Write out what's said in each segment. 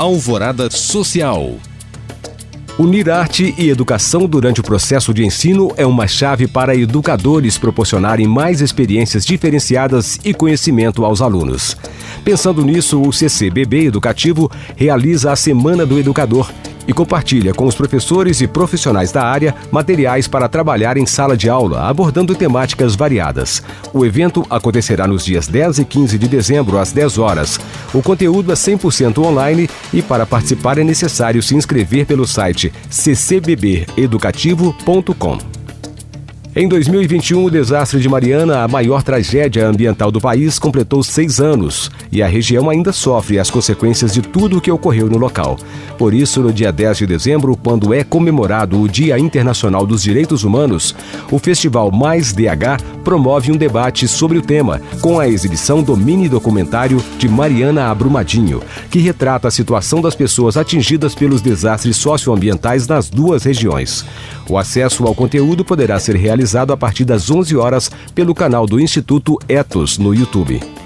Alvorada Social. Unir arte e educação durante o processo de ensino é uma chave para educadores proporcionarem mais experiências diferenciadas e conhecimento aos alunos. Pensando nisso, o CCBB Educativo realiza a Semana do Educador e compartilha com os professores e profissionais da área materiais para trabalhar em sala de aula, abordando temáticas variadas. O evento acontecerá nos dias 10 e 15 de dezembro, às 10 horas. O conteúdo é 100% online e para participar é necessário se inscrever pelo site ccbbeducativo.com. Em 2021, o desastre de Mariana, a maior tragédia ambiental do país, completou seis anos e a região ainda sofre as consequências de tudo o que ocorreu no local. Por isso, no dia 10 de dezembro, quando é comemorado o Dia Internacional dos Direitos Humanos, o Festival Mais DH promove um debate sobre o tema, com a exibição do mini documentário de Mariana Abrumadinho, que retrata a situação das pessoas atingidas pelos desastres socioambientais nas duas regiões. O acesso ao conteúdo poderá ser realizado a partir das 11 horas pelo canal do Instituto Etos no YouTube.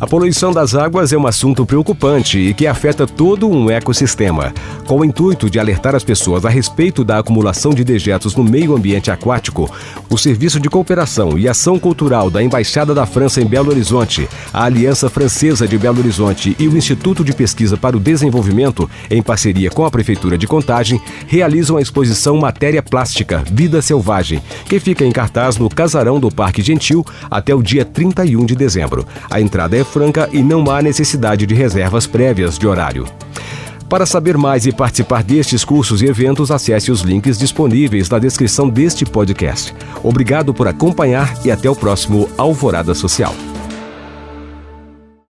A poluição das águas é um assunto preocupante e que afeta todo um ecossistema. Com o intuito de alertar as pessoas a respeito da acumulação de dejetos no meio ambiente aquático, o Serviço de Cooperação e Ação Cultural da Embaixada da França em Belo Horizonte, a Aliança Francesa de Belo Horizonte e o Instituto de Pesquisa para o Desenvolvimento, em parceria com a Prefeitura de Contagem, realizam a exposição Matéria Plástica Vida Selvagem, que fica em cartaz no Casarão do Parque Gentil até o dia 31 de dezembro. A entrada é franca e não há necessidade de reservas prévias de horário. Para saber mais e participar destes cursos e eventos, acesse os links disponíveis na descrição deste podcast. Obrigado por acompanhar e até o próximo Alvorada Social.